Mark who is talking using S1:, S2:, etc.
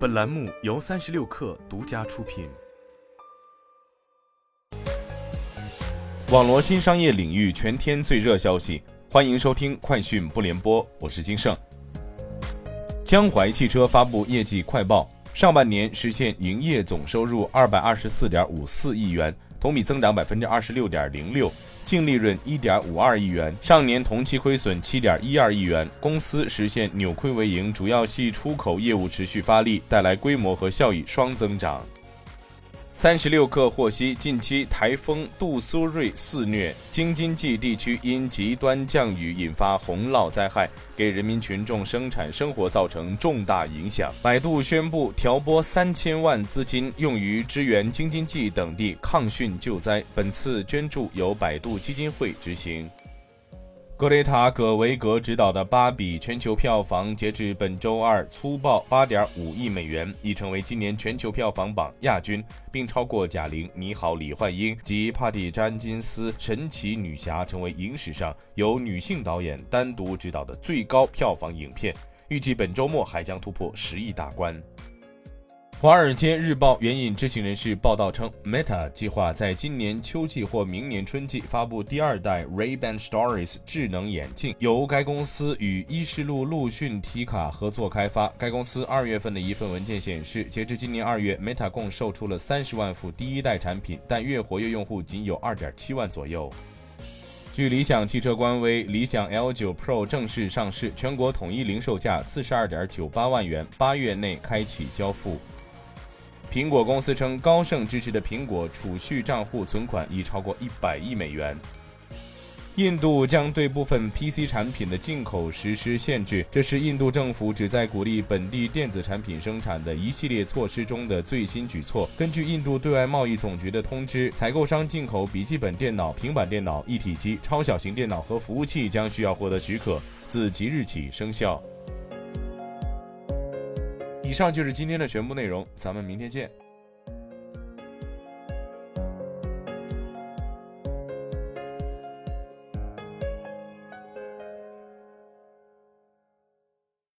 S1: 本栏目由三十六氪独家出品。网络新商业领域全天最热消息，欢迎收听快讯不联播，我是金盛。江淮汽车发布业绩快报，上半年实现营业总收入二百二十四点五四亿元，同比增长百分之二十六点零六。净利润一点五二亿元，上年同期亏损七点一二亿元，公司实现扭亏为盈，主要系出口业务持续发力，带来规模和效益双增长。三十六氪获悉，近期台风杜苏芮肆虐，京津冀地区因极端降雨引发洪涝灾害，给人民群众生产生活造成重大影响。百度宣布调拨三千万资金，用于支援京津冀等地抗汛救灾。本次捐助由百度基金会执行。格雷塔·葛维格执导的《芭比》全球票房截至本周二粗暴八点五亿美元，已成为今年全球票房榜亚军，并超过贾玲《你好，李焕英》及帕蒂·詹金斯《神奇女侠》，成为影史上由女性导演单独执导的最高票房影片。预计本周末还将突破十亿大关。《华尔街日报》援引知情人士报道称，Meta 计划在今年秋季或明年春季发布第二代 Ray-Ban Stories 智能眼镜，由该公司与伊士路陆逊提卡合作开发。该公司二月份的一份文件显示，截至今年二月，Meta 共售出了三十万副第一代产品，但月活跃用户仅有二点七万左右。据理想汽车官微，理想 L9 Pro 正式上市，全国统一零售价四十二点九八万元，八月内开启交付。苹果公司称，高盛支持的苹果储蓄账户存款已超过一百亿美元。印度将对部分 PC 产品的进口实施限制，这是印度政府旨在鼓励本地电子产品生产的一系列措施中的最新举措。根据印度对外贸易总局的通知，采购商进口笔记本电脑、平板电脑、一体机、超小型电脑和服务器将需要获得许可，自即日起生效。以上就是今天的全部内容，咱们明天见。